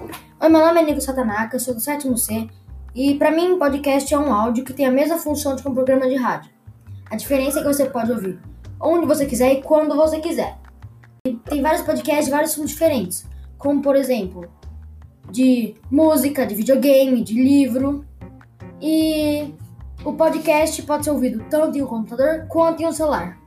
Oi, meu nome é Nico Satanaka, sou do sétimo C, e para mim podcast é um áudio que tem a mesma função de um programa de rádio. A diferença é que você pode ouvir onde você quiser e quando você quiser. E tem vários podcasts de vários filmes diferentes, como por exemplo, de música, de videogame, de livro. E o podcast pode ser ouvido tanto em um computador quanto em um celular.